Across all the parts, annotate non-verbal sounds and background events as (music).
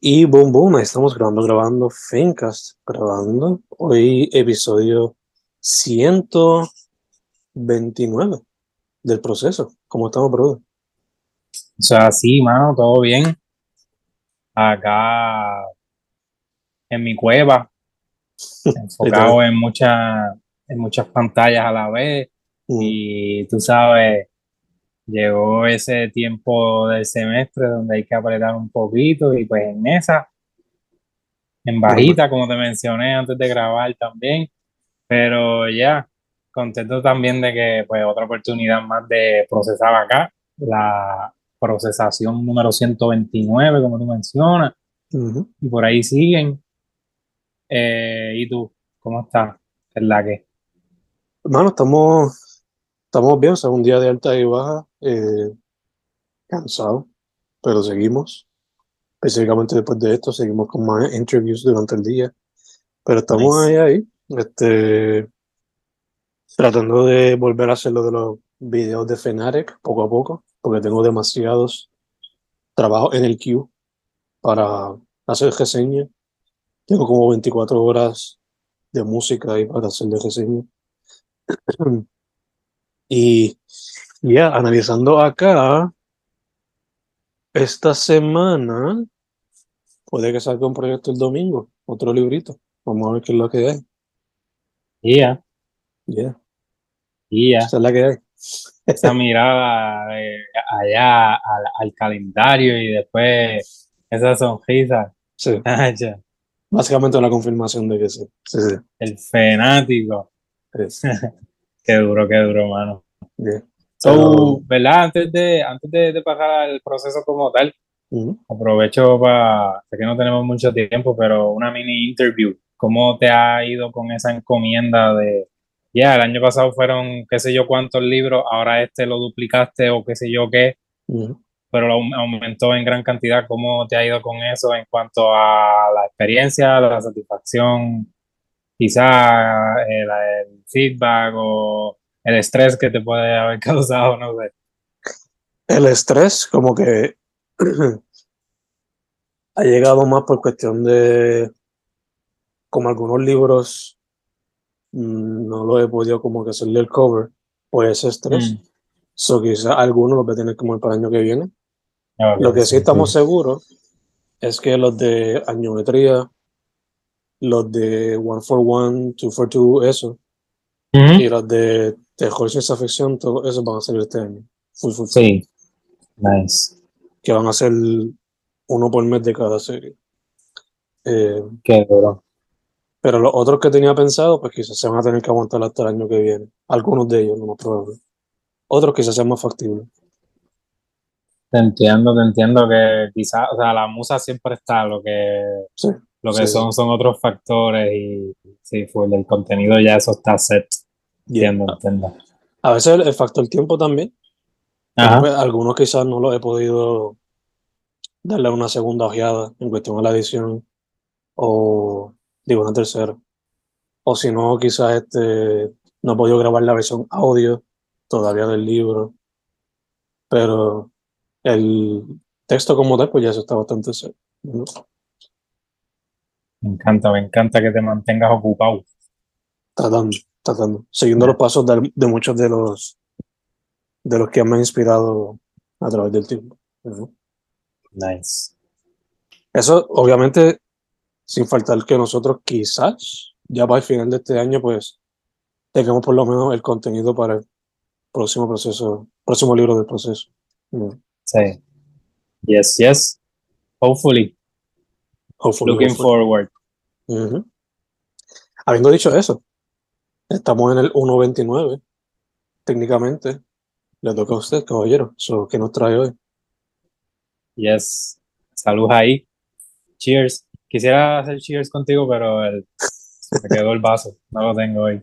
Y boom, boom, ahí estamos grabando, grabando, Fencast, grabando. Hoy episodio 129 del proceso. ¿Cómo estamos, brother? O sea, sí, mano, todo bien. Acá en mi cueva, (laughs) enfocado en, muchas en muchas pantallas a la vez. Mm, Y tú sabes, llegó ese tiempo del semestre donde hay que apretar un poquito y pues en esa, en bajita, como te mencioné antes de grabar también. Pero ya, contento también de que pues otra oportunidad más de procesar acá, la procesación número 129, como tú mencionas, ujú. y por ahí siguen. Eh, ¿y tú? ¿Cómo estás? ¿Qué es la que? Hermano, estamos, estamos bien, o sea, un día de alta y baja, eh, cansado, pero seguimos. Específicamente después de esto, seguimos con más interviews durante el día. Pero estamos Nice. ahí, ahí, este, tratando de volver a hacer lo de los videos de Fnatic poco a poco, porque tengo demasiados trabajos en el queue para hacer reseña. Tengo como 24 horas de música ahí para hacer de reseña. (clears throat) Y ya, analizando acá, esta semana puede que salga un proyecto el domingo, otro librito. Vamos a ver qué es lo que hay. Y ya, Ya, y ya. esa es la que hay. Esa (laughs) mirada de allá al, al calendario y después esa sonrisa. Sí, (laughs) Tacha, básicamente la confirmación de que sí. Sí, sí. El fanático. es, (laughs) Qué duro, qué duro, mano. ya. So, ¿verdad? Antes de, antes de, de pasar al proceso como tal, ujú. aprovecho para, sé que no tenemos mucho tiempo, pero una mini interview. ¿Cómo te ha ido con esa encomienda de, ya, el año pasado fueron qué sé yo cuántos libros, ahora este lo duplicaste o qué sé yo qué, Ujú. pero lo aum- aumentó en gran cantidad? ¿Cómo te ha ido con eso en cuanto a la experiencia, la satisfacción, quizá el, el feedback o el estrés que te puede haber (laughs) causado, no sé? El estrés, como que (clears throat) ha llegado más por cuestión de, como algunos libros mm, no lo he podido como que hacerle el cover por ese estrés. Mm. So quizás algunos los voy a tener como para el año que viene. Lo que sí sí, estamos sí. seguros es que los de añometría, los de One for One, Two for Two, eso, y los de terror ciencia ficción, todo eso van a salir este año. Full, full, full. Sí, nice. Que van a ser uno por mes de cada serie. Eh, Qué duro. pero los otros que tenía pensado, pues quizás se van a tener que aguantar hasta el año que viene. Algunos de ellos, lo más probable. Otros quizás sean más factibles. Te entiendo, te entiendo que quizás, o sea, la musa siempre está, lo que, Sí, lo que sí, son son otros factores y sí, fue el contenido ya eso está set. Yeah. Entiendo, entiendo. A veces el, el factor tiempo también. pues, algunos quizás no los he podido darle una segunda ojeada en cuestión a la edición o digo una tercera. O si no, quizás este, no he podido grabar la versión audio todavía del libro. Pero el texto como tal, pues ya eso está bastante serio. ¿no? Me encanta, me encanta que te mantengas ocupado. Tratando, tratando. Siguiendo los pasos de, de muchos de los de los que me han inspirado a través del tiempo. Nice. Eso, obviamente, sin faltar que nosotros quizás ya para el final de este año, pues, tengamos por lo menos el contenido para el próximo proceso, próximo libro del proceso. ¿no? Sí. Yes, yes. Hopefully. Hopefully, Looking hopefully. forward. Ujú. Habiendo dicho eso, estamos en el 1.29, técnicamente. Le toca a usted, caballero. So, ¿Qué nos trae hoy? Yes. Salud ahí. Cheers. Quisiera hacer cheers contigo, pero el- se quedó el vaso. No lo tengo hoy.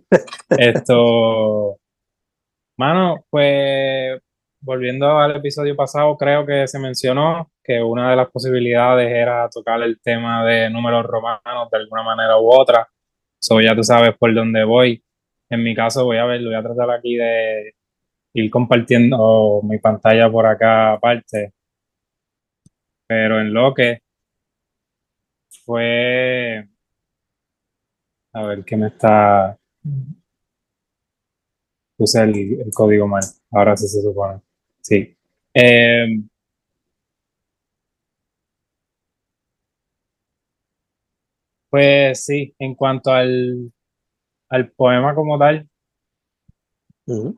Esto. Mano, pues volviendo al episodio pasado, creo que se mencionó que una de las posibilidades era tocar el tema de números romanos de alguna manera u otra. So ya tú sabes por dónde voy. En mi caso, voy a ver, voy a tratar aquí de ir compartiendo mi pantalla por acá aparte. Pero en lo que fue. A ver, ¿qué me está. Puse el, código mal. Ahora sí se supone. Sí. Eh, pues sí, en cuanto al, al poema como tal, Ujú.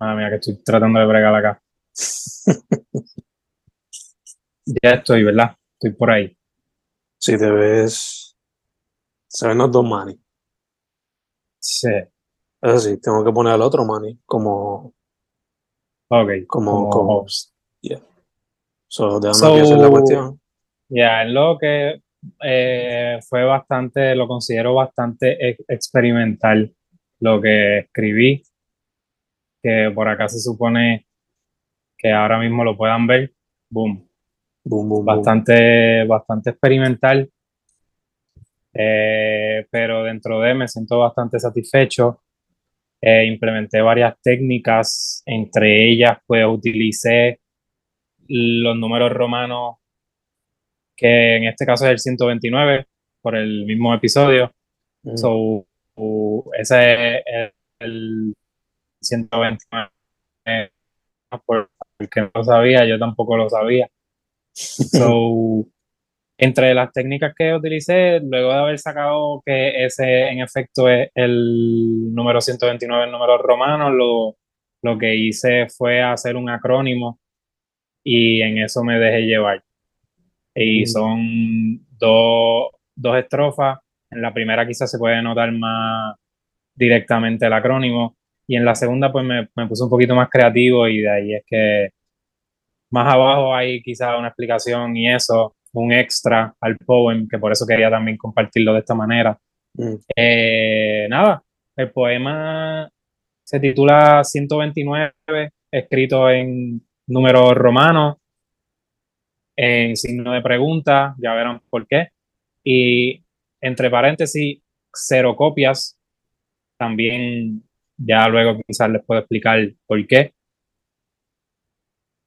madre mía, que estoy tratando de bregar acá. (laughs) Ya estoy, ¿verdad? Estoy por ahí. Si te ves, se ven los dos manis. Sí. Eso sí, tengo que poner al otro mani como, Ok. como, como host. so, déjame So- hacer la cuestión. Ya, es lo que eh, fue bastante, lo considero bastante ex- experimental lo que escribí, que por acá se supone que ahora mismo lo puedan ver. Boom. Boom, boom, boom. Bastante, bastante experimental. Eh, pero dentro de me siento bastante satisfecho. Eh, implementé varias técnicas, entre ellas pues utilicé los números romanos, que en este caso es el 129, por el mismo episodio. So, ese es el 129. eh, Por el que no lo sabía, yo tampoco lo sabía. (laughs) So, entre las técnicas que utilicé, luego de haber sacado que ese en efecto es el número 129 en números romanos, lo, lo que hice fue hacer un acrónimo y en eso me dejé llevar. Y Mm. son dos, dos estrofas. En la primera quizás se puede notar más directamente el acrónimo y en la segunda pues me, me puse un poquito más creativo y de ahí es que más abajo hay quizás una explicación y eso, un extra al poem, que por eso quería también compartirlo de esta manera. Mm. Eh, nada, el poema se titula 129, escrito en números romanos, en signo de pregunta, ya verán por qué. Y entre paréntesis, cero copias, también ya luego quizás les puedo explicar por qué.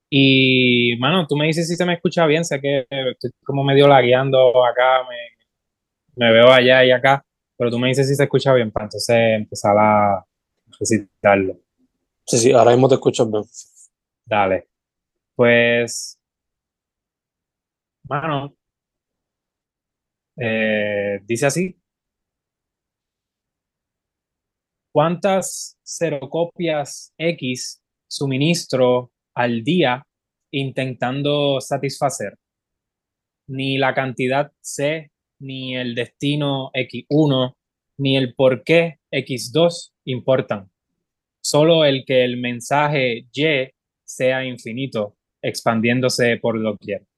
Y, mano, tú me dices si se me escucha bien, sé que estoy como medio lagueando acá, me, me veo allá y acá, pero tú me dices si se escucha bien para entonces empezar a recitarlo. Sí, sí, ahora mismo te escuchas bien. Dale. Pues, mano, eh, dice así. ¿Cuántas copias X suministro al día intentando satisfacer? Ni la cantidad C, ni el destino X1, ni el por qué X2 importan. Solo el que el mensaje Y sea infinito, expandiéndose por doquier.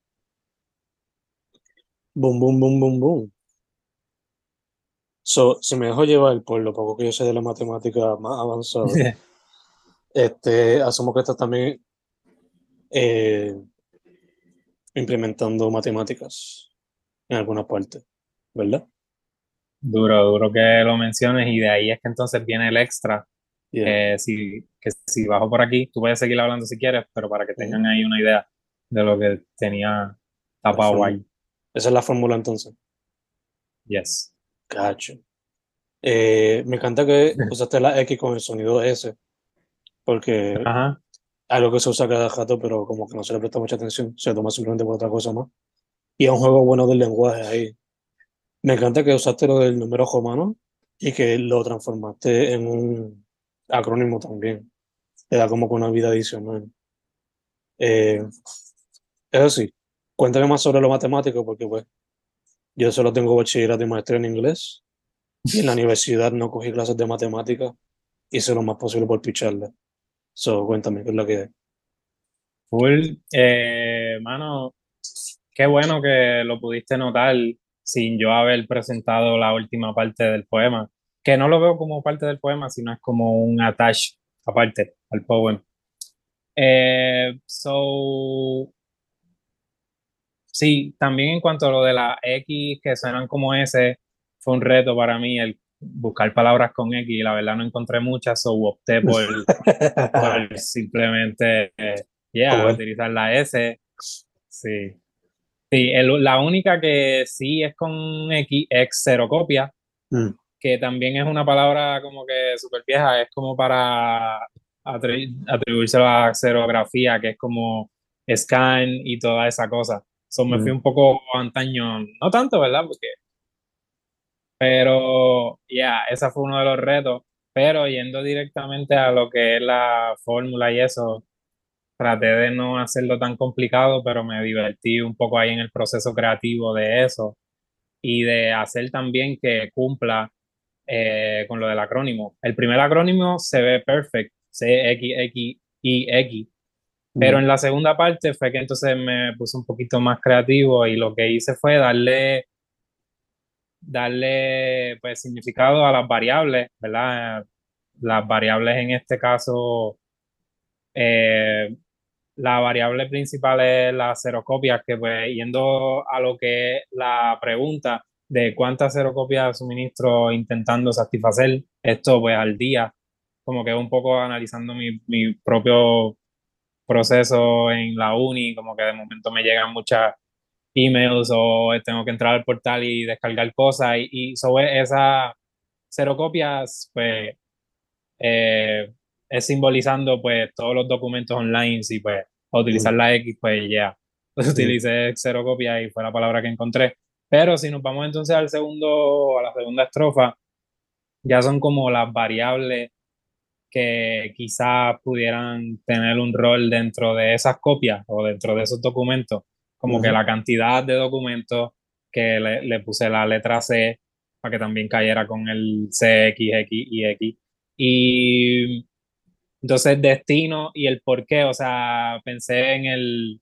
Boom, boom, boom, boom, boom. So, si me dejo llevar por lo poco que yo sé de la matemática más avanzada, (laughs) este, asumo que estás también eh, implementando matemáticas en alguna parte, ¿verdad? Duro, duro que lo menciones y de ahí es que entonces viene el extra. Yeah. Que si, que si bajo por aquí, tú puedes seguir hablando si quieres, pero para que tengan ahí una idea de lo que tenía tapado ahí. Esa es la fórmula entonces. Yes. Cacho. Eh, me encanta que (laughs) usaste la X con el sonido S, porque Ajá. algo que se usa cada rato, pero como que no se le presta mucha atención, se toma simplemente por otra cosa más. Y es un juego bueno del lenguaje ahí. Me encanta que usaste lo del número romano y que lo transformaste en un acrónimo también. Te da como que una vida adicional. Eh, eso sí, cuéntame más sobre lo matemático, porque pues yo solo tengo bachillerato y maestría en inglés, y en la universidad no cogí clases de matemática, hice lo más posible por picharle. So, cuéntame, ¿qué es lo que hay? Full. Eh, mano, qué bueno que lo pudiste notar sin yo haber presentado la última parte del poema. Que no lo veo como parte del poema, sino es como un attach aparte al poem. Eh, so, sí, también en cuanto a lo de la X que suenan como S, fue un reto para mí el buscar palabras con X y la verdad no encontré muchas, so opté (laughs) por, por simplemente, yeah, Ah, utilizar la S. Sí. Sí, la única que sí es con X, X cero copia, mm. que también es una palabra como que súper vieja, es como para atribuirse a la xerografía, que es como scan y toda esa cosa. So, me fui mm. un poco antaño, no tanto, ¿verdad? Porque, pero, ya, ese fue uno de los retos. Pero yendo directamente a lo que es la fórmula y eso, traté de no hacerlo tan complicado, pero me divertí un poco ahí en el proceso creativo de eso y de hacer también que cumpla eh, con lo del acrónimo. El primer acrónimo se ve perfect, C, X, X, Y, X, pero en la segunda parte fue que entonces me puse un poquito más creativo y lo que hice fue darle darle pues significado a las variables, ¿verdad? Las variables en este caso, eh, la variable principal es las copias que pues yendo a lo que es la pregunta de cuántas copias suministro intentando satisfacer esto pues al día, como que un poco analizando mi, mi propio proceso en la uni, como que de momento me llegan muchas emails o tengo que entrar al portal y descargar cosas y, sobre esas cero copias, pues eh, es simbolizando pues todos los documentos online y pues utilizar la X, pues ya, pues utilicé cero copias y fue la palabra que encontré. Pero si nos vamos entonces al segundo, a la segunda estrofa, ya son como las variables que quizás pudieran tener un rol dentro de esas copias o dentro de esos documentos como que la cantidad de documentos que le, puse la letra C para que también cayera con el C, X, X y X. Y entonces destino y el por qué, o sea, pensé en el,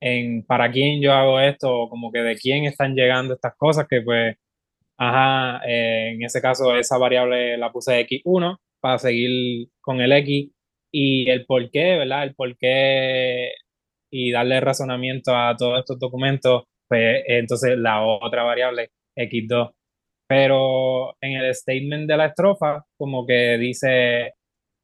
en para quién yo hago esto, como que de quién están llegando estas cosas, que pues, ajá, eh, en ese caso esa variable la puse X1 para seguir con el X y el por qué, ¿verdad? El por qué y darle razonamiento a todos estos documentos, pues entonces la otra variable, x2. Pero en el statement de la estrofa, como que dice,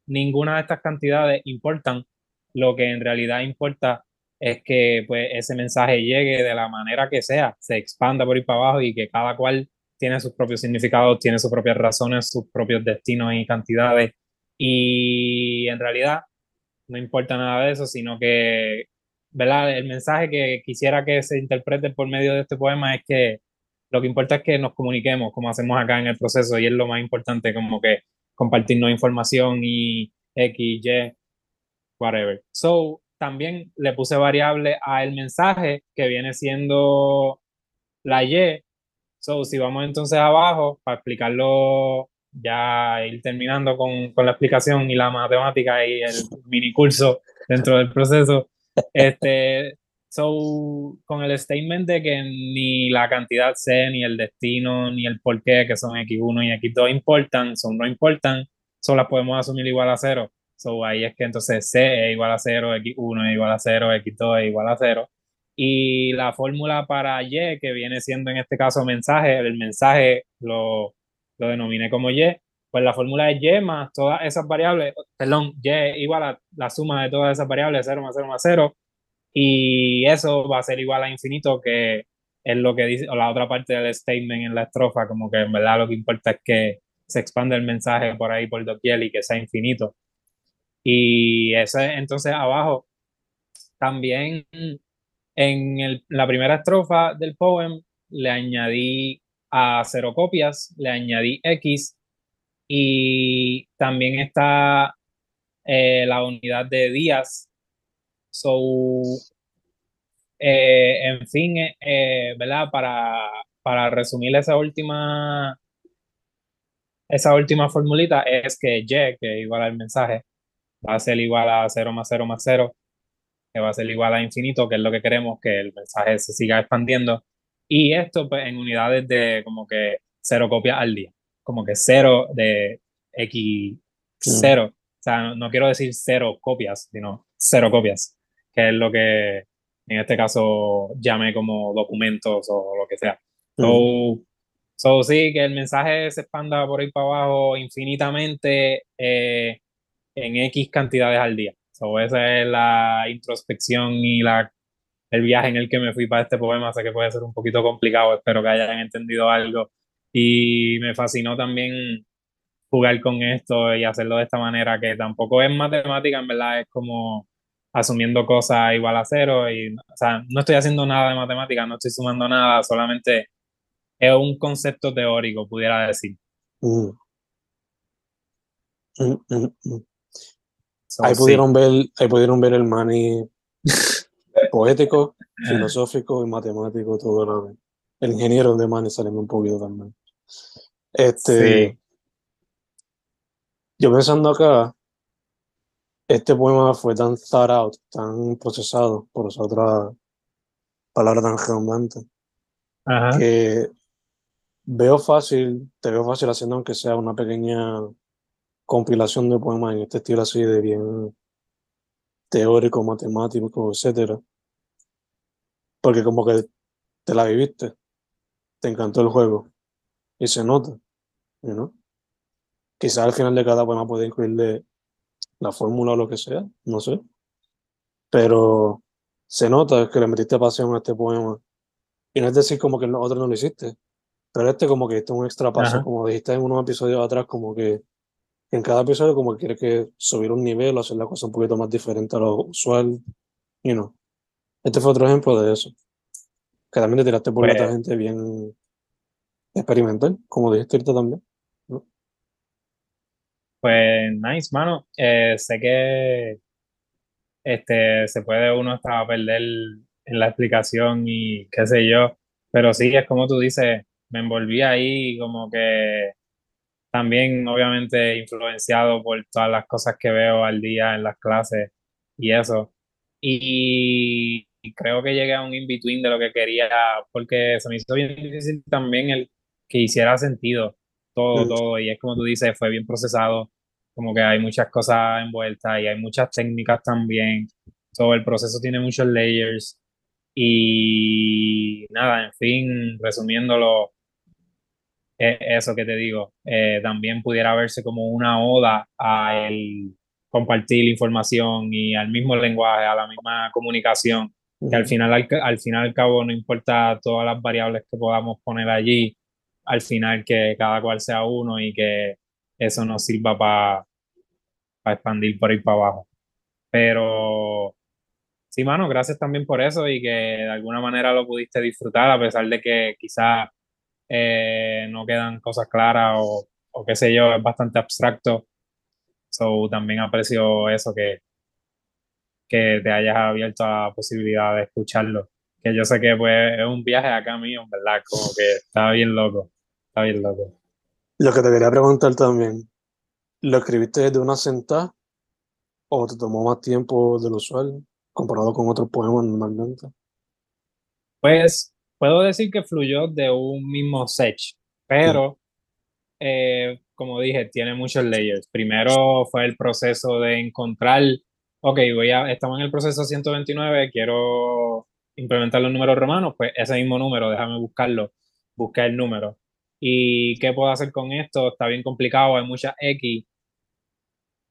ninguna de estas cantidades importan, lo que en realidad importa es que pues ese mensaje llegue de la manera que sea, se expanda por ir para abajo y que cada cual tiene sus propios significados, tiene sus propias razones, sus propios destinos y cantidades. Y en realidad no importa nada de eso, sino que ¿verdad? El mensaje que quisiera que se interprete por medio de este poema es que lo que importa es que nos comuniquemos, como hacemos acá en el proceso, y es lo más importante, como que compartirnos información y X, Y, whatever. So, también le puse variable a el mensaje que viene siendo la Y. So, si vamos entonces abajo, para explicarlo, ya ir terminando con, con la explicación y la matemática y el mini curso dentro del proceso, (laughs) este, so, con el statement de que ni la cantidad C, ni el destino, ni el porqué, que son X1 y X2 importan, son no importan, solo las podemos asumir igual a cero. So, ahí es que entonces C es igual a cero, X1 es igual a cero, X2 es igual a cero. Y la fórmula para Y, que viene siendo en este caso mensaje, el mensaje lo, lo denominé como Y, pues la fórmula es y más todas esas variables, perdón, y igual a la suma de todas esas variables, 0 más 0 más 0, y eso va a ser igual a infinito, que es lo que dice, o la otra parte del statement en la estrofa, como que en verdad lo que importa es que se expande el mensaje por ahí por doquier y que sea infinito. Y ese, entonces abajo, también en el, la primera estrofa del poem le añadí a cero copias, le añadí X y también está eh, la unidad de días. So, eh, en fin, eh, ¿verdad? Para, para resumir esa última, esa última formulita es que Y, que igual al mensaje, va a ser igual a 0 más 0 más 0, que va a ser igual a infinito, que es lo que queremos, que el mensaje se siga expandiendo. Y esto pues, en unidades de como que 0 copias al día como que cero de X, cero. O sea, no, quiero decir cero copias, sino cero copias, que es lo que en este caso llame como documentos o lo que sea. Mm. So, sí, que el mensaje se expanda por ahí para abajo infinitamente eh, en X cantidades al día. So, esa es la introspección y la el viaje en el que me fui para este poema. Sé que puede ser un poquito complicado, espero que hayan entendido algo. Y me fascinó también jugar con esto y hacerlo de esta manera, que tampoco es matemática, en verdad es como asumiendo cosas igual a cero. Y, o sea, no estoy haciendo nada de matemática, no estoy sumando nada, solamente es un concepto teórico, pudiera decir. Mm. Mm, mm, mm. ahí, pudieron ver, ahí pudieron ver el money (laughs) poético, filosófico y matemático, todo lo El ingeniero de money saliendo un poquito también. Este, Yo pensando acá, este poema fue tan thought out, tan procesado, por esa otra palabra tan redundante, que veo fácil, te veo fácil haciendo aunque sea una pequeña compilación de poemas en este estilo así de bien teórico, matemático, etcétera. Porque como que te la viviste, te encantó el juego y se nota, ¿no? Quizás al final de cada poema puede incluirle la fórmula o lo que sea, no sé. Pero se nota que le metiste pasión a este poema. Y no es decir como que el otro no lo hiciste, pero este como que este es un extra paso, como dijiste en unos episodios atrás, como que en cada episodio como que quieres que subir un nivel o hacer la cosa un poquito más diferente a lo usual, you know. Este fue otro ejemplo de eso. Que también te tiraste por otra pues gente bien experimental, como dijiste ahorita también. Pues nice, mano. Eh, sé que este se puede uno hasta perder en la explicación y qué sé yo, pero sí, es como tú dices, me envolví ahí como que también obviamente influenciado por todas las cosas que veo al día en las clases y eso. Y, creo que llegué a un in-between de lo que quería, porque se me hizo bien difícil también el que hiciera sentido todo, todo, y es como tú dices, fue bien procesado, como que hay muchas cosas envueltas y hay muchas técnicas también, todo el proceso tiene muchos layers. Y nada, en fin, resumiéndolo, eso que te digo, eh, también pudiera verse como una oda a el compartir información y al mismo lenguaje, a la misma comunicación, que al final, al, al final al cabo no importa todas las variables que podamos poner allí, al final que cada cual sea uno y que eso nos sirva para expandir por ahí para abajo. Pero sí, mano, gracias también por eso y que de alguna manera lo pudiste disfrutar, a pesar de que quizás eh, no quedan cosas claras o, o, qué sé yo, es bastante abstracto. So, también aprecio eso que, que te hayas abierto a la posibilidad de escucharlo. Que yo sé que pues, es un viaje acá mío, ¿verdad? Como que está bien loco, está bien loco. Lo que te quería preguntar también, ¿lo escribiste desde una sentada o te tomó más tiempo del usual comparado con otros poemas normalmente? Pues puedo decir que fluyó de un mismo set, pero eh, como dije, tiene muchos layers. Primero fue el proceso de encontrar, ok, voy a, estamos en el proceso 129, quiero implementar los números romanos, pues ese mismo número, déjame buscarlo, buscar el número. ¿Y qué puedo hacer con esto? Está bien complicado, hay muchas X.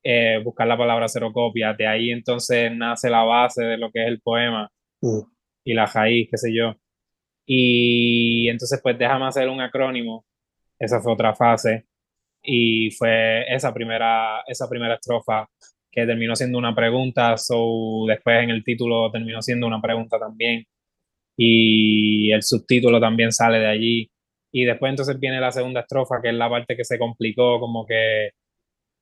Eh, buscar la palabra cero copia, de ahí entonces nace la base de lo que es el poema y la raíz, qué sé yo. Y entonces, pues déjame hacer un acrónimo. Esa fue otra fase. Y fue esa primera, esa primera estrofa que terminó siendo una pregunta. So, después en el título terminó siendo una pregunta también. Y el subtítulo también sale de allí. Y después entonces viene la segunda estrofa, que es la parte que se complicó, como que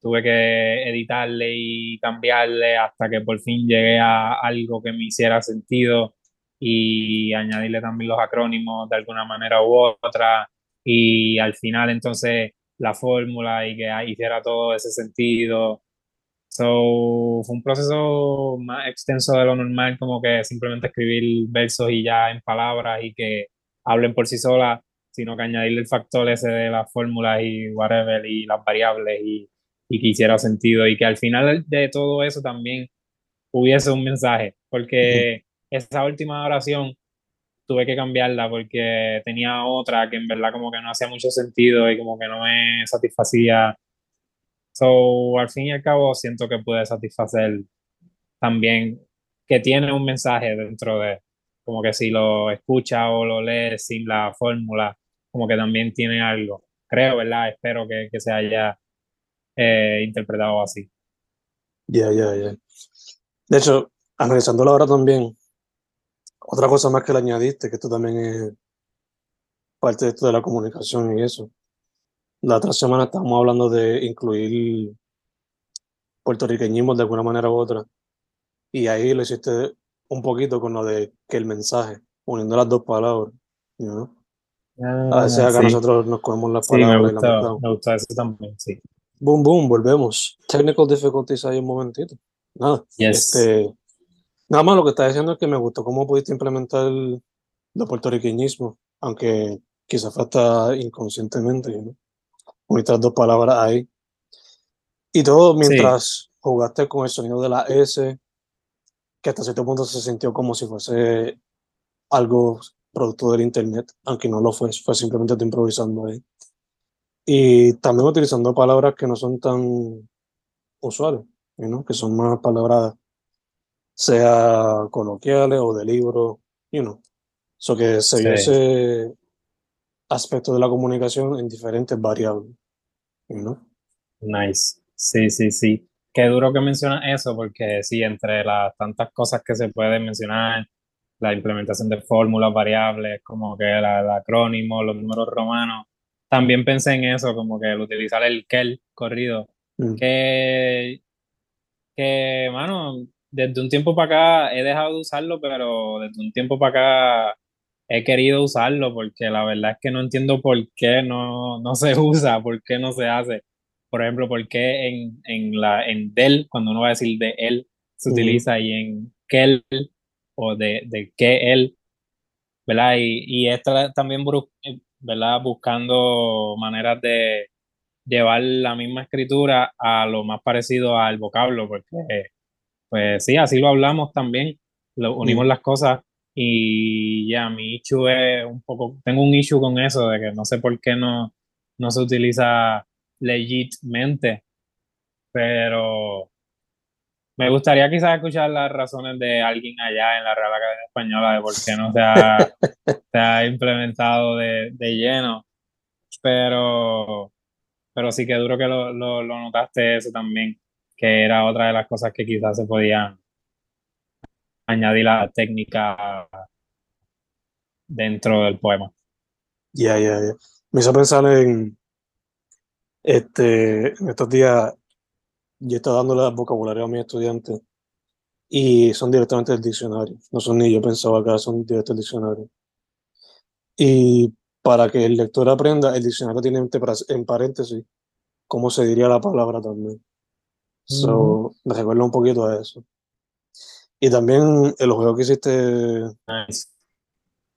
tuve que editarle y cambiarle hasta que por fin llegué a algo que me hiciera sentido y añadirle también los acrónimos de alguna manera u otra y al final entonces la fórmula y que hiciera todo ese sentido. So, fue un proceso más extenso de lo normal, como que simplemente escribir versos y ya en palabras y que hablen por sí solas, sino que añadirle el factor ese de las fórmulas y whatever y las variables y, y que hiciera sentido y que al final de todo eso también hubiese un mensaje, porque esa última oración tuve que cambiarla porque tenía otra que en verdad como que no hacía mucho sentido y como que no me satisfacía. So, al fin y al cabo siento que pude satisfacer también que tiene un mensaje dentro de, como que si lo escucha o lo lee sin la fórmula, como que también tiene algo. Creo, ¿verdad? Espero que, que se haya eh, interpretado así. Ya, ya, ya. De hecho, analizándolo ahora también, otra cosa más que le añadiste, que esto también es parte de esto de la comunicación y eso. La otra semana estábamos hablando de incluir puertorriqueñismo de alguna manera u otra. Y ahí lo hiciste un poquito con lo de que el mensaje, uniendo las dos palabras. ¿no? a veces acá sí. nosotros nos comemos las Sí, me palabras y las gusta, me gusta eso también, sí. Boom, boom, volvemos. Technical difficulties ahí un momentito. Nada, Yes. este, nada más lo que está diciendo es que me gustó cómo pudiste implementar el, el puertorriqueñismo, aunque quizás fue hasta inconscientemente, ¿no? Uniste las dos palabras ahí. Y todo mientras jugaste con el sonido de la S, que hasta cierto punto se sintió como si fuese algo producto del internet, aunque no lo fue, fue simplemente tú improvisando ahí. Y también utilizando palabras que no son tan usuales, ¿no? que son más palabras, sea coloquiales o de libro, you know. So que se vio Sí. ese aspecto de la comunicación en diferentes variables, you know. Nice. Sí, sí, sí. Qué duro que mencionas eso, porque sí, entre las tantas cosas que se pueden mencionar, la implementación de fórmulas variables, como que la- el acrónimo, los números romanos, también pensé en eso, como que el utilizar el kel corrido, Mm. que, que, mano, desde un tiempo para acá he dejado de usarlo, pero desde un tiempo para acá he querido usarlo, porque la verdad es que no entiendo por qué no, no se (laughs) usa, por qué no se hace. Por ejemplo, por qué en, en, la, en del, cuando uno va a decir de él, se utiliza y en kel o de, de que él, ¿verdad? Y, y esta también, ¿verdad? Buscando maneras de llevar la misma escritura a lo más parecido al vocablo, porque, pues sí, así lo hablamos también, lo, unimos Mm. las cosas y ya mi issue es un poco, tengo un issue con eso, de que no sé por qué no, no se utiliza legitmente, pero me gustaría quizás escuchar las razones de alguien allá en la Real Academia Española de por qué no se ha, (laughs) se ha implementado de, de lleno, pero, pero sí que duro que lo, lo, lo notaste eso también, que era otra de las cosas que quizás se podían añadir la técnica dentro del poema. Ya, ya, ya. Me hizo pensar en, este, estos días, yo estaba dándole vocabulario a mis estudiantes y son directamente del diccionario. No son ni yo pensaba acá, son directo del diccionario. Y para que el lector aprenda, el diccionario tiene en paréntesis cómo se diría la palabra también. So, me recuerda un poquito a eso. Y también el juego que hiciste, el Nice.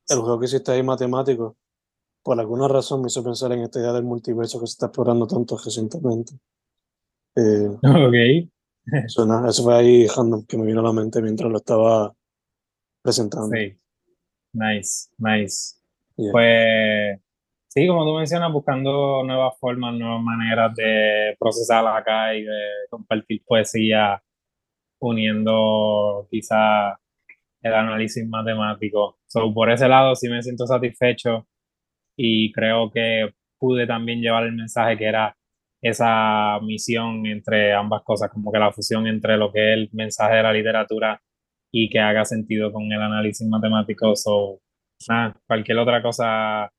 juego que hiciste ahí matemático, por alguna razón me hizo pensar en esta idea del multiverso que se está explorando tanto recientemente. Eh, (laughs) Ok, (laughs) eso, nada, eso fue ahí random que me vino a la mente mientras lo estaba presentando. sí, nice, nice. Yeah. Pues sí, como tú mencionas, buscando nuevas formas, nuevas maneras de procesar acá y de compartir poesía, uniendo quizá el análisis matemático. So, por ese lado sí me siento satisfecho y creo que pude también llevar el mensaje que era esa misión entre ambas cosas, como que la fusión entre lo que es el mensaje de la literatura y que haga sentido con el análisis matemático. So, cualquier otra cosa,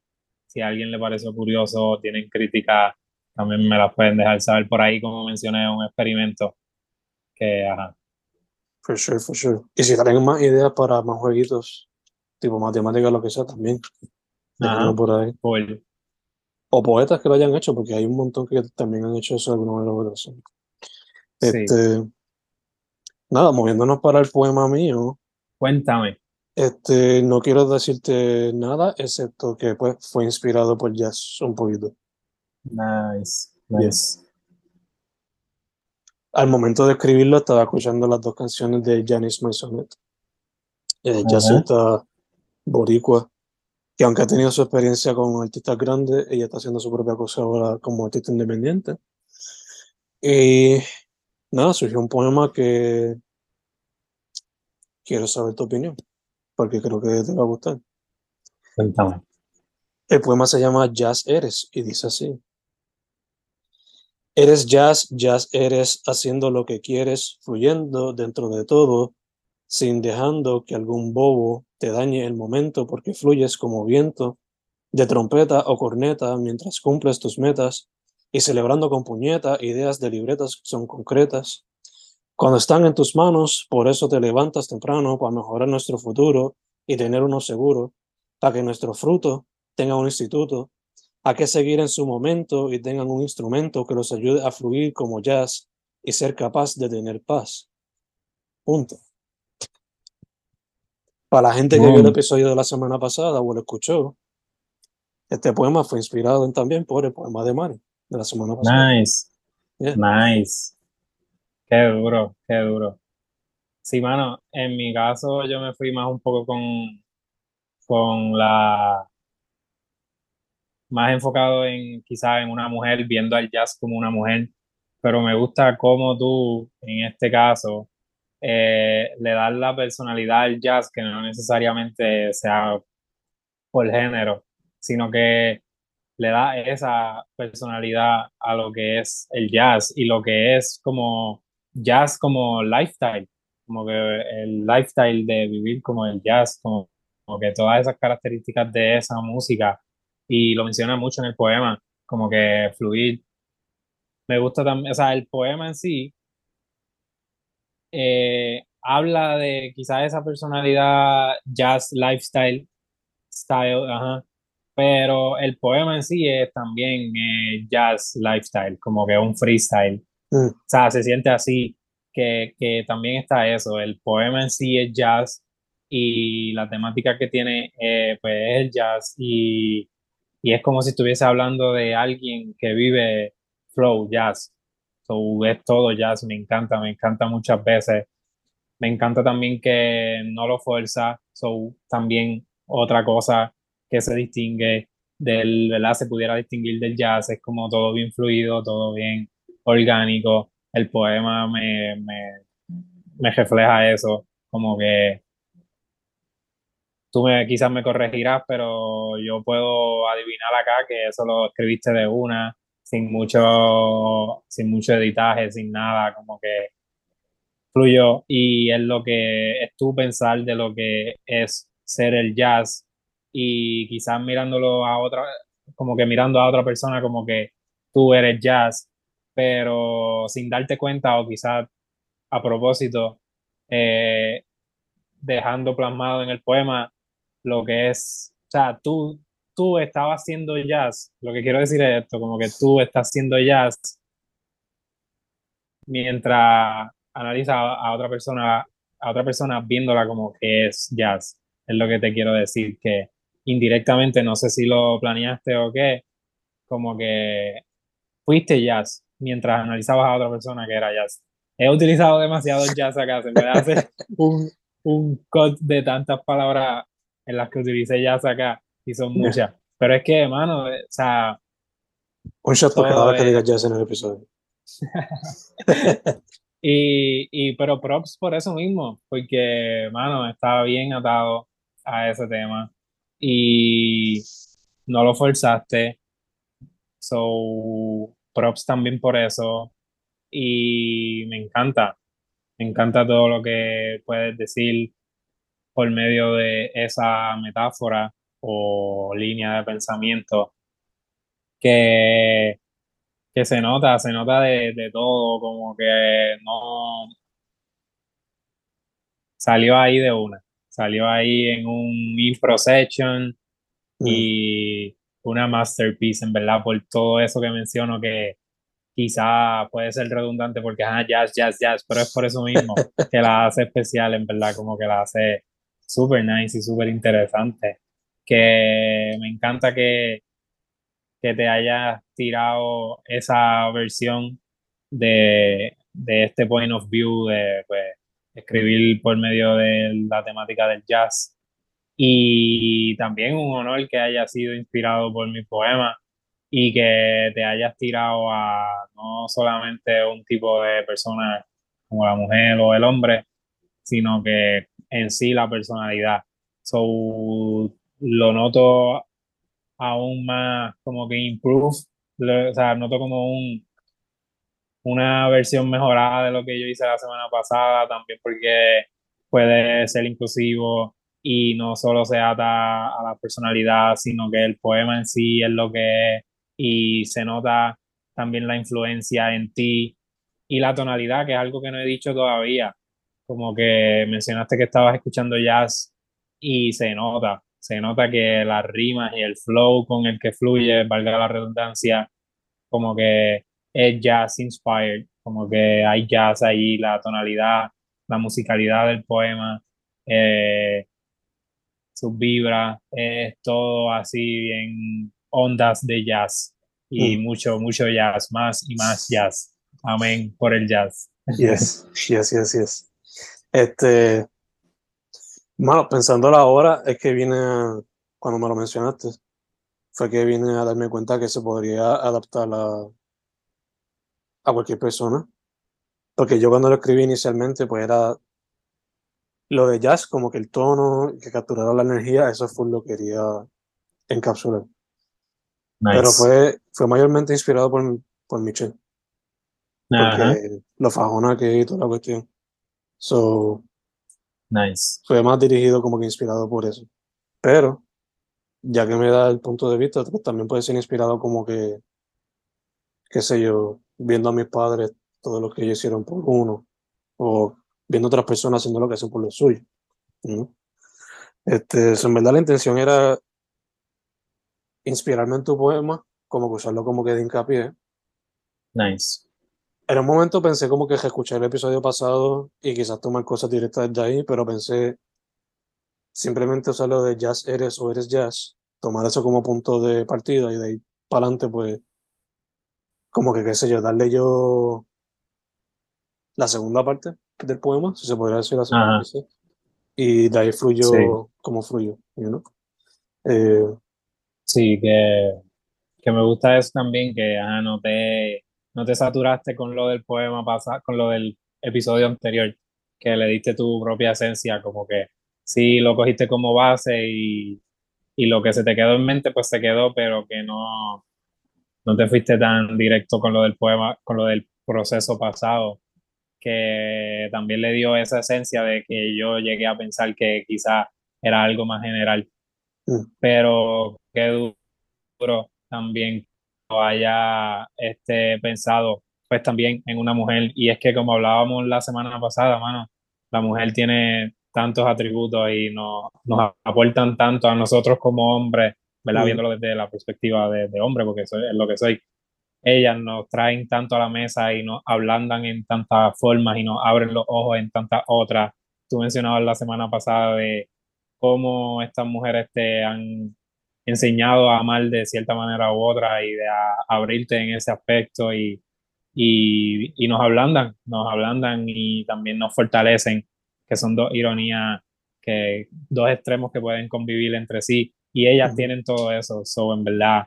si a alguien le pareció curioso, tienen críticas, también me las pueden dejar saber por ahí, como mencioné, un experimento que, ajá, For sure, for sure. Y si traen más ideas para más jueguitos, tipo matemáticas, lo que sea, también. Ajá. por ahí. cool. O poetas que lo hayan hecho, porque hay un montón que también han hecho eso de alguna manera u otra. Sí. Este, nada, moviéndonos para el poema mío, Cuéntame. Este, no quiero decirte nada, excepto que pues, fue inspirado por jazz un poquito. Nice, nice. Al momento de escribirlo, estaba escuchando las dos canciones de Janis Maisonet, eh, jazzista boricua, que aunque ha tenido su experiencia con artistas grandes, ella está haciendo su propia cosa ahora como artista independiente. Y nada, surgió un poema que quiero saber tu opinión. Porque creo que te va a gustar. Cuéntame. El poema se llama Jazz Eres y dice así. Eres jazz, jazz eres haciendo lo que quieres, fluyendo dentro de todo, sin dejando que algún bobo te dañe el momento porque fluyes como viento de trompeta o corneta mientras cumples tus metas y celebrando con puñeta ideas de libretas que son concretas. Cuando están en tus manos, por eso te levantas temprano para mejorar nuestro futuro y tener uno seguro, para que nuestro fruto tenga un instituto a que seguir en su momento y tengan un instrumento que los ayude a fluir como jazz y ser capaz de tener paz. Punto. Para la gente que vio el episodio de la semana pasada o lo escuchó, este poema fue inspirado también por el poema de Mari de la semana pasada. Nice. Nice. Qué duro, qué duro. Sí, mano, en mi caso yo me fui más un poco con, con la más enfocado en quizás en una mujer, viendo al jazz como una mujer, pero me gusta cómo tú, en este caso, eh, le das la personalidad al jazz que no necesariamente sea por género, sino que le da esa personalidad a lo que es el jazz y lo que es como jazz como lifestyle, como que el lifestyle de vivir como el jazz, como, que todas esas características de esa música y lo menciona mucho en el poema, como que fluir. Me gusta también, o sea, el poema en sí eh, habla de quizás esa personalidad jazz lifestyle, style, ajá, pero el poema en sí es también eh, jazz lifestyle, como que un freestyle. Mm. O sea, se siente así, que, que también está eso, el poema en sí es jazz y la temática que tiene eh, pues es el jazz y y es como si estuviese hablando de alguien que vive flow, jazz. So, es todo jazz, me encanta, me encanta muchas veces. Me encanta también que no lo fuerza, so, también otra cosa que se distingue del, ¿verdad? Se pudiera distinguir del jazz, es como todo bien fluido, todo bien orgánico. El poema me, me, refleja eso, como que tú me, quizás me corregirás, pero yo puedo adivinar acá que eso lo escribiste de una, sin mucho, sin mucho editaje, sin nada, como que fluyó y es lo que es tú pensar de lo que es ser el jazz y quizás mirándolo a otra, como que mirando a otra persona como que tú eres jazz, pero sin darte cuenta o quizás a propósito, eh, dejando plasmado en el poema lo que es, o sea, tú, tú estabas haciendo jazz, lo que quiero decir es esto, como que tú estás haciendo jazz mientras analiza a otra persona, a otra persona viéndola como que es jazz. Es lo que te quiero decir, que indirectamente, no sé si lo planeaste o qué, como que fuiste jazz mientras analizabas a otra persona que era jazz. He utilizado demasiado (laughs) jazz acá, se me hace un, un cut de tantas palabras en las que utilicé jazz acá, y son muchas. Pero es que, hermano, o sea... Un shot por cada vez que digas jazz en el episodio. (laughs) y, y, pero props por eso mismo, porque, hermano, estaba bien atado a ese tema y no lo forzaste. So, props también por eso. Y me encanta, me encanta todo lo que puedes decir por medio de esa metáfora o línea de pensamiento que, que se nota, se nota de, de todo, como que no salió ahí de una, salió ahí en un impro session mm. y una masterpiece, en verdad, por todo eso que menciono que quizá puede ser redundante porque, ah, jazz, jazz, jazz, pero es por eso mismo que la (laughs) hace especial, en verdad, como que la hace súper nice y súper interesante. Que me encanta que, que te hayas tirado esa versión de, de este point of view de pues, escribir por medio de la temática del jazz. Y también un honor que haya sido inspirado por mi poema y que te hayas tirado a no solamente un tipo de persona como la mujer o el hombre, sino que en sí la personalidad. So, lo noto aún más como que improve, o sea, noto como un, una versión mejorada de lo que yo hice la semana pasada, también porque puede ser inclusivo y no solo se ata a la personalidad, sino que el poema en sí es lo que es y se nota también la influencia en ti y la tonalidad, que es algo que no he dicho todavía. Como que mencionaste que estabas escuchando jazz y se nota, se nota que las rimas y el flow con el que fluye, valga la redundancia, como que es jazz inspired, como que hay jazz ahí, la tonalidad, la musicalidad del poema, eh, sus vibras, es todo así en ondas de jazz y mm. mucho, mucho jazz, más y más jazz. Amén por el jazz. Yes, yes, yes, yes. Este, bueno, pensando ahora, es que viene, cuando me lo mencionaste, fue que vine a darme cuenta que se podría adaptar a, a cualquier persona. Porque yo cuando lo escribí inicialmente, pues era lo de jazz, como que el tono, que capturara la energía, eso fue lo que quería encapsular. Pero fue, fue mayormente inspirado por, por Michelle. Porque lo fajona que y toda la cuestión. So, nice. Fue más dirigido como que inspirado por eso. Pero, ya que me da el punto de vista, pues también puede ser inspirado como que, qué sé yo, viendo a mis padres todo lo que ellos hicieron por uno, o viendo otras personas haciendo lo que hacen por lo suyo. Este, en verdad la intención era inspirarme en tu poema, como que usarlo como que de hincapié. Nice. En un momento pensé como que escuché el episodio pasado y quizás tomar cosas directas de ahí, pero pensé simplemente usarlo de jazz eres o eres jazz, tomar eso como punto de partida y de ahí para adelante, pues, como que qué sé yo, darle yo la segunda parte del poema, si se podría decir segunda parte, y de ahí fluyó como fluyó, you eh, Sí, que, que me gusta eso también, que no, te, no te saturaste con lo del poema pasado, con lo del episodio anterior, que le diste tu propia esencia, como que sí lo cogiste como base y, y lo que se te quedó en mente, pues se quedó, pero que no, no te fuiste tan directo con lo del poema, con lo del proceso pasado, que también le dio esa esencia de que yo llegué a pensar que quizá era algo más general. Mm. Pero qué duro también lo haya este, pensado pues también en una mujer. Y es que como hablábamos la semana pasada, mano, la mujer tiene tantos atributos y nos, nos aportan tanto a nosotros como hombres, ¿verdad? Mm. Viéndolo desde la perspectiva de, de hombre, porque soy, es lo que soy. Ellas nos traen tanto a la mesa y nos ablandan en tantas formas y nos abren los ojos en tantas otras. Tú mencionabas la semana pasada de cómo estas mujeres te han enseñado a amar de cierta manera u otra y de abrirte en ese aspecto y, y, y, nos ablandan, nos ablandan y también nos fortalecen, que son dos ironías, que dos extremos que pueden convivir entre sí. Y ellas tienen todo eso, so en verdad,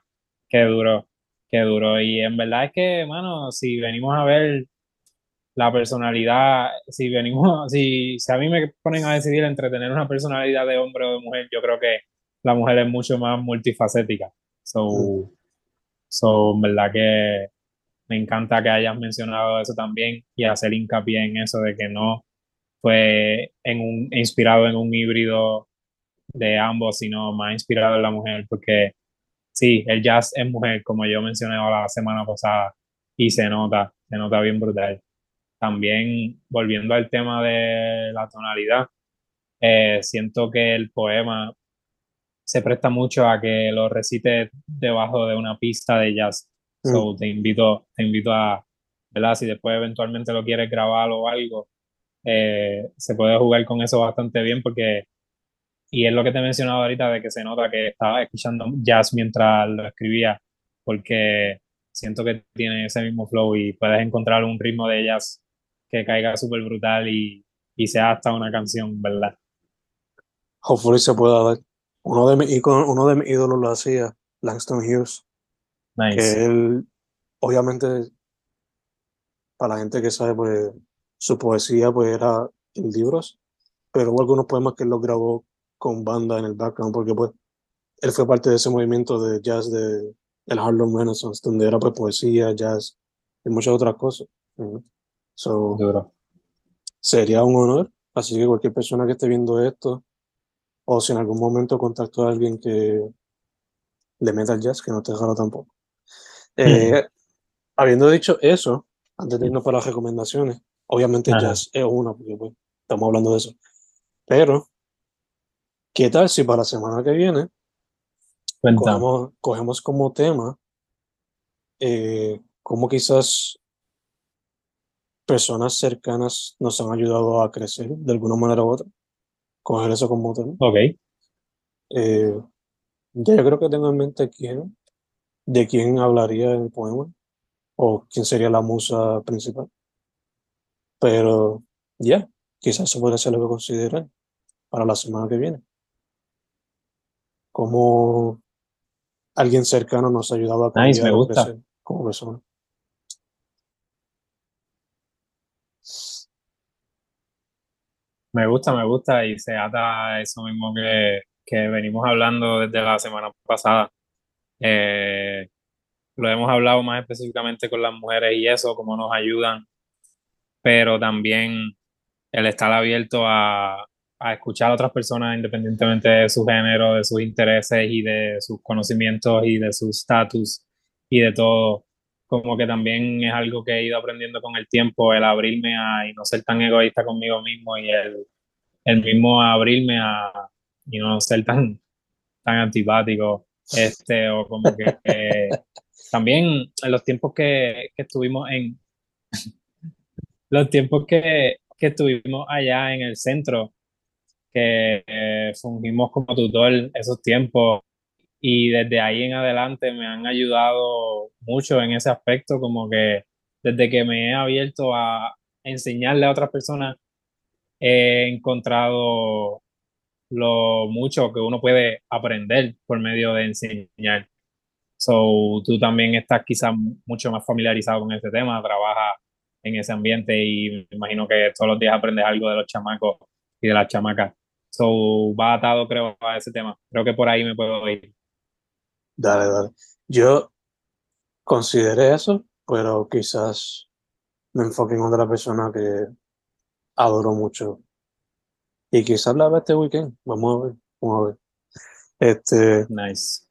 qué duro, qué duro y en verdad es que, mano, si venimos a ver la personalidad, si venimos, (laughs) si, si a mí me ponen a decidir entre tener una personalidad de hombre o de mujer, yo creo que la mujer es mucho más multifacética. So, mm. so, en verdad que me encanta que hayas mencionado eso también y hacer hincapié en eso de que no fue en un, inspirado en un híbrido de ambos, sino más inspirado en la mujer, porque sí, el jazz es mujer, como yo mencioné la semana pasada, y se nota, se nota bien brutal. También, volviendo al tema de la tonalidad, eh, siento que el poema se presta mucho a que lo recite debajo de una pista de jazz. Mm. So, te invito, te invito a, ¿verdad? Si después eventualmente lo quieres grabar o algo, eh, se puede jugar con eso bastante bien porque, y es lo que te he mencionado ahorita de que se nota que estaba escuchando jazz mientras lo escribía, porque siento que tiene ese mismo flow y puedes encontrar un ritmo de jazz que caiga súper brutal y, y sea hasta una canción, ¿verdad? Hopefully se pueda dar. Uno de, mis, uno de mis ídolos lo hacía, Langston Hughes. Que él, obviamente, para la gente que sabe, pues su poesía pues era en libros, pero hubo algunos poemas que él los grabó con banda en el background, porque pues él fue parte de ese movimiento de jazz de el Harlem Renaissance, donde era pues poesía, jazz y muchas otras cosas. So, sería un honor, así que cualquier persona que esté viendo esto, o si en algún momento contacto a alguien que le meta el jazz, que no te dejará tampoco. (laughs) Eh, habiendo dicho eso, antes de irnos para las recomendaciones, obviamente Ajá. jazz es una, porque pues, estamos hablando de eso. Pero, ¿qué tal si para la semana que viene cogemos, cogemos como tema eh, cómo quizás personas cercanas nos han ayudado a crecer de alguna manera u otra? Coger eso como tema. Ok. Eh, ya yo creo que tengo en mente quién, de quién hablaría el poema o quién sería la musa principal. Pero ya, quizás eso podría ser lo que consideren para la semana que viene. Cómo alguien cercano nos ha ayudado a Nice, me gusta. crecer como persona. Me gusta, me gusta y se ata a eso mismo que, que venimos hablando desde la semana pasada. Eh, lo hemos hablado más específicamente con las mujeres y eso, cómo nos ayudan, pero también el estar abierto a, a escuchar a otras personas independientemente de su género, de sus intereses y de sus conocimientos y de su estatus y de todo. Como que también es algo que he ido aprendiendo con el tiempo, el abrirme a y no ser tan egoísta conmigo mismo y el, el mismo abrirme a y no ser tan, tan antipático, este, o como que (laughs) eh, también en los tiempos que, que estuvimos en (laughs) los tiempos que, que estuvimos allá en el centro, que eh, fungimos como tutor esos tiempos y desde ahí en adelante me han ayudado mucho en ese aspecto, como que desde que me he abierto a enseñarle a otras personas, he encontrado lo mucho que uno puede aprender por medio de enseñar. So, tú también estás quizás mucho más familiarizado con este tema, trabajas en ese ambiente y me imagino que todos los días aprendes algo de los chamacos y de las chamacas. So, va atado, creo, a ese tema. Creo que por ahí me puedo ir. Dale, dale. Yo consideré eso, pero quizás me enfoque en otra persona que adoro mucho. Y quizás la vea este weekend. Vamos a ver, vamos a ver. Este, Nice.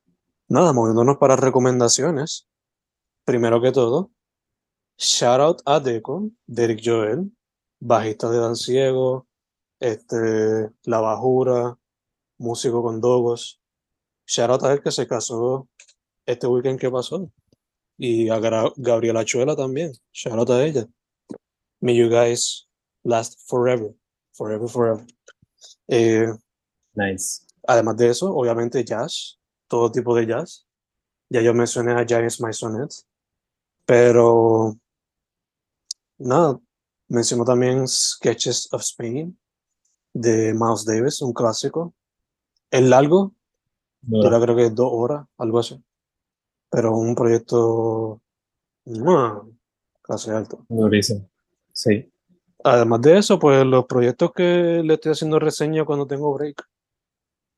nada, moviéndonos para recomendaciones. Primero que todo, shout out a Deco, Derek Joel, bajista de Dan Ciego, este, La Bajura, músico con Dogos. Shout out a él que se casó este weekend que pasó. Y a Gra- Gabriela Chuela también. Shout out a ella. May you guys last forever. Forever, forever. Eh, Nice. además de eso, obviamente jazz, todo tipo de jazz. Ya yo mencioné a James Maisonet, pero nada, menciono también Sketches of Spain de Miles Davis, un clásico. Es largo, dura creo que dos horas, algo así, pero un proyecto ¡mua! clase alta. Durísimo. Sí. Además de eso, pues los proyectos que le estoy haciendo reseña cuando tengo break.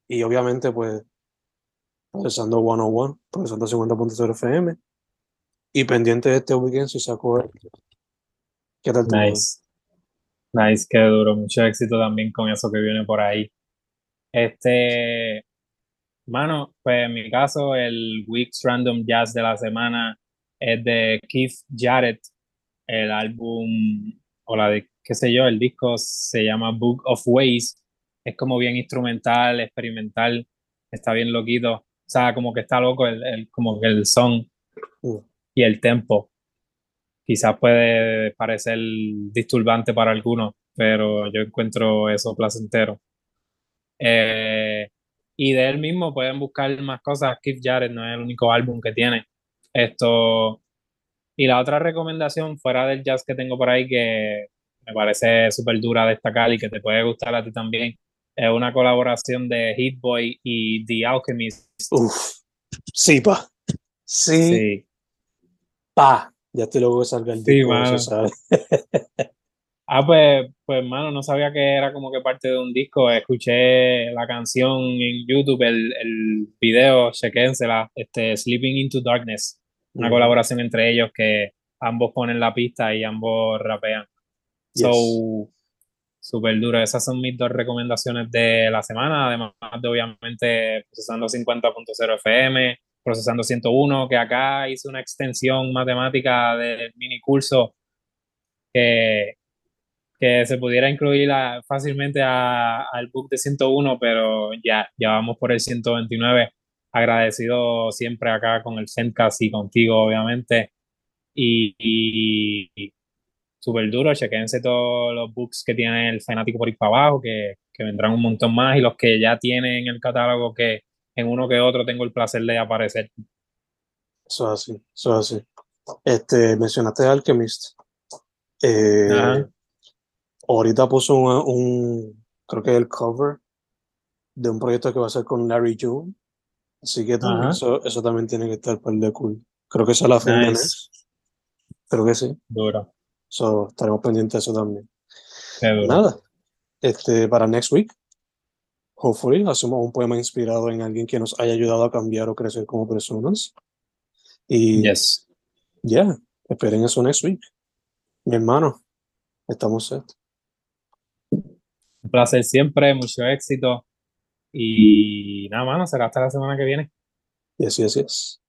Y obviamente, pues, procesando 101, procesando 50.0 FM. Y pendiente de este weekend si saco el- ¿Qué tal? Nice. Nice, qué duro. Mucho éxito también con eso que viene por ahí. Este, mano, pues en mi caso, el Weeks Random Jazz de la semana es de Keith Jarrett. El álbum, o la de, qué sé yo, el disco se llama Book of Ways. Es como bien instrumental, experimental, está bien loquito. O sea, como que está loco el, el- como que el son Mm. y el tempo. Quizás puede parecer disturbante para algunos, pero yo encuentro eso placentero. Eh, y de él mismo pueden buscar más cosas. Keith Jarrett no es el único álbum que tiene. Esto. Y la otra recomendación fuera del jazz que tengo por ahí que me parece súper dura destacar y que te puede gustar a ti también, es una colaboración de Hit Boy y The Alchemist. Uf. Sí, pa. Sí, Sí. pa. Ya estoy luego que salga el Sí, disco, mano. sabe. (laughs) Ah, pues, pues, mano, no sabía que era como que parte de un disco. Escuché la canción en YouTube, el, el video, chequénsela, este, Sleeping into Darkness, una colaboración entre ellos que ambos ponen la pista y ambos rapean. Yes. So, súper duro. Esas son mis dos recomendaciones de la semana, además de obviamente procesando 50.0 FM, procesando 101, que acá hice una extensión matemática del mini curso que, que se pudiera incluir fácilmente al book de 101, pero ya, ya vamos por el 129. Agradecido siempre acá con el Zencast y contigo, obviamente. Y, y, y súper duro, chequense todos los books que tiene el fanático por ahí para abajo, que, que vendrán un montón más, y los que ya tienen en el catálogo, que en uno que otro tengo el placer de aparecer. Eso es así, eso es así. Este, mencionaste Alchemist. Eh, ahorita puso un, un- creo que el cover de un proyecto que va a hacer con Larry June. Así que también eso, eso también tiene que estar par de cool. Creo que esa es la funda Nice. next. Creo que sí. Duro, So, estaremos pendientes de eso también. Nada. Este, para next week, hopefully, hacemos un poema inspirado en alguien que nos haya ayudado a cambiar o crecer como personas. Y Yes. ya, esperen eso next week. Mi hermano, estamos set. Un placer siempre, mucho éxito. Y nada, mano, será hasta la semana que viene. Yes, yes, yes.